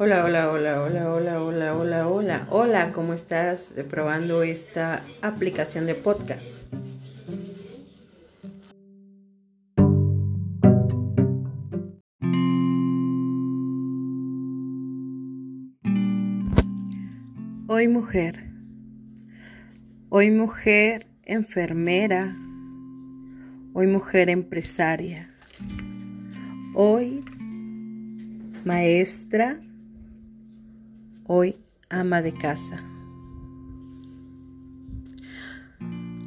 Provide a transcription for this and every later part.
Hola, hola, hola, hola, hola, hola, hola, hola, hola, ¿cómo estás? Probando esta aplicación de podcast. Hoy mujer, hoy mujer enfermera, hoy mujer empresaria, hoy maestra, hoy ama de casa.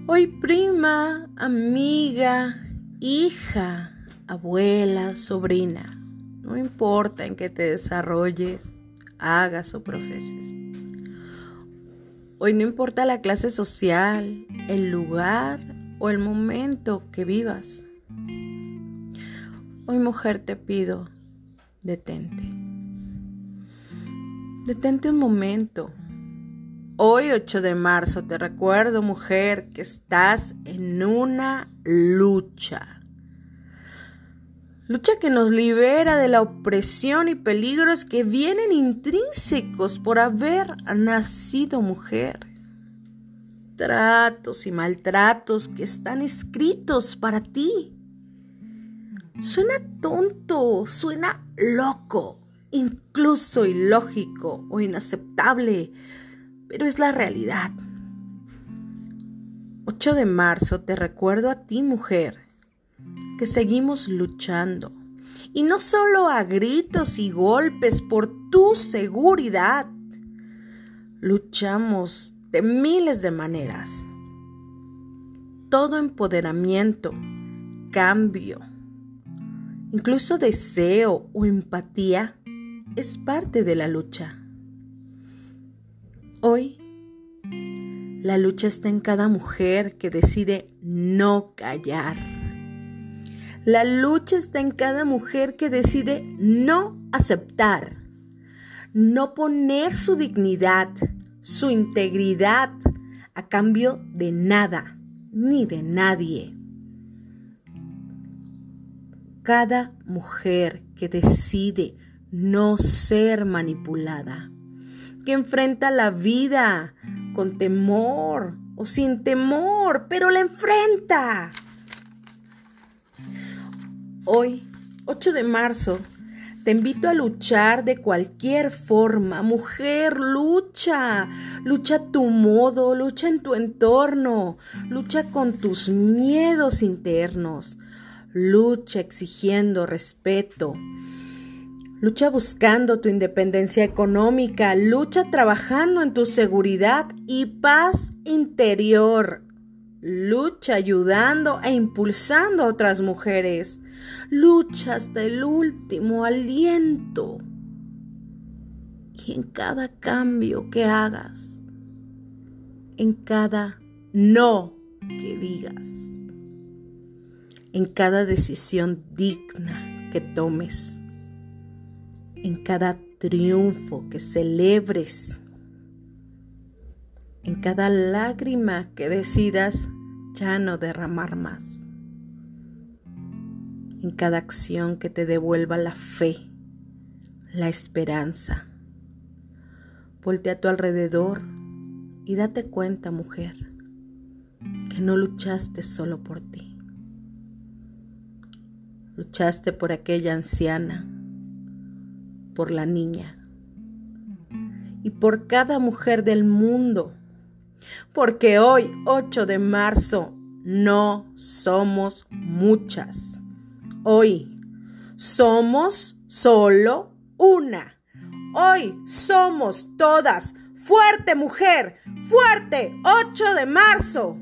Hoy prima, amiga, hija, abuela, sobrina. No importa en qué te desarrolles, hagas o profeses. Hoy no importa la clase social, el lugar o el momento que vivas. Hoy mujer te pido, detente. Detente un momento. Hoy 8 de marzo te recuerdo, mujer, que estás en una lucha. Lucha que nos libera de la opresión y peligros que vienen intrínsecos por haber nacido mujer. Tratos y maltratos que están escritos para ti. Suena tonto, suena loco, incluso ilógico o inaceptable, pero es la realidad. 8 de marzo te recuerdo a ti, mujer, que seguimos luchando, y no solo a gritos y golpes por tu seguridad. Luchamos de miles de maneras. Todo empoderamiento, cambio, incluso deseo o empatía es parte de la lucha. Hoy, la lucha está en cada mujer que decide no callar. La lucha está en cada mujer que decide no aceptar, no poner su dignidad, su integridad a cambio de nada ni de nadie. Cada mujer que decide no ser manipulada, que enfrenta la vida con temor o sin temor, pero la enfrenta. Hoy, 8 de marzo, te invito a luchar de cualquier forma. Mujer, lucha. Lucha a tu modo, lucha en tu entorno, lucha con tus miedos internos, lucha exigiendo respeto, Lucha buscando tu independencia económica, lucha trabajando en tu seguridad y paz interior. Lucha ayudando e impulsando a otras mujeres. Lucha hasta el último aliento. Y en cada cambio que hagas, en cada no que digas, en cada decisión digna que tomes en cada triunfo que celebres, en cada lágrima que decidas ya no derramar más, en cada acción que te devuelva la fe, la esperanza. Voltea a tu alrededor y date cuenta, mujer, que no luchaste solo por ti. Luchaste por aquella anciana por la niña y por cada mujer del mundo. Porque hoy, 8 de marzo, no somos muchas. Hoy somos solo una. Hoy somos todas. Fuerte mujer, fuerte 8 de marzo.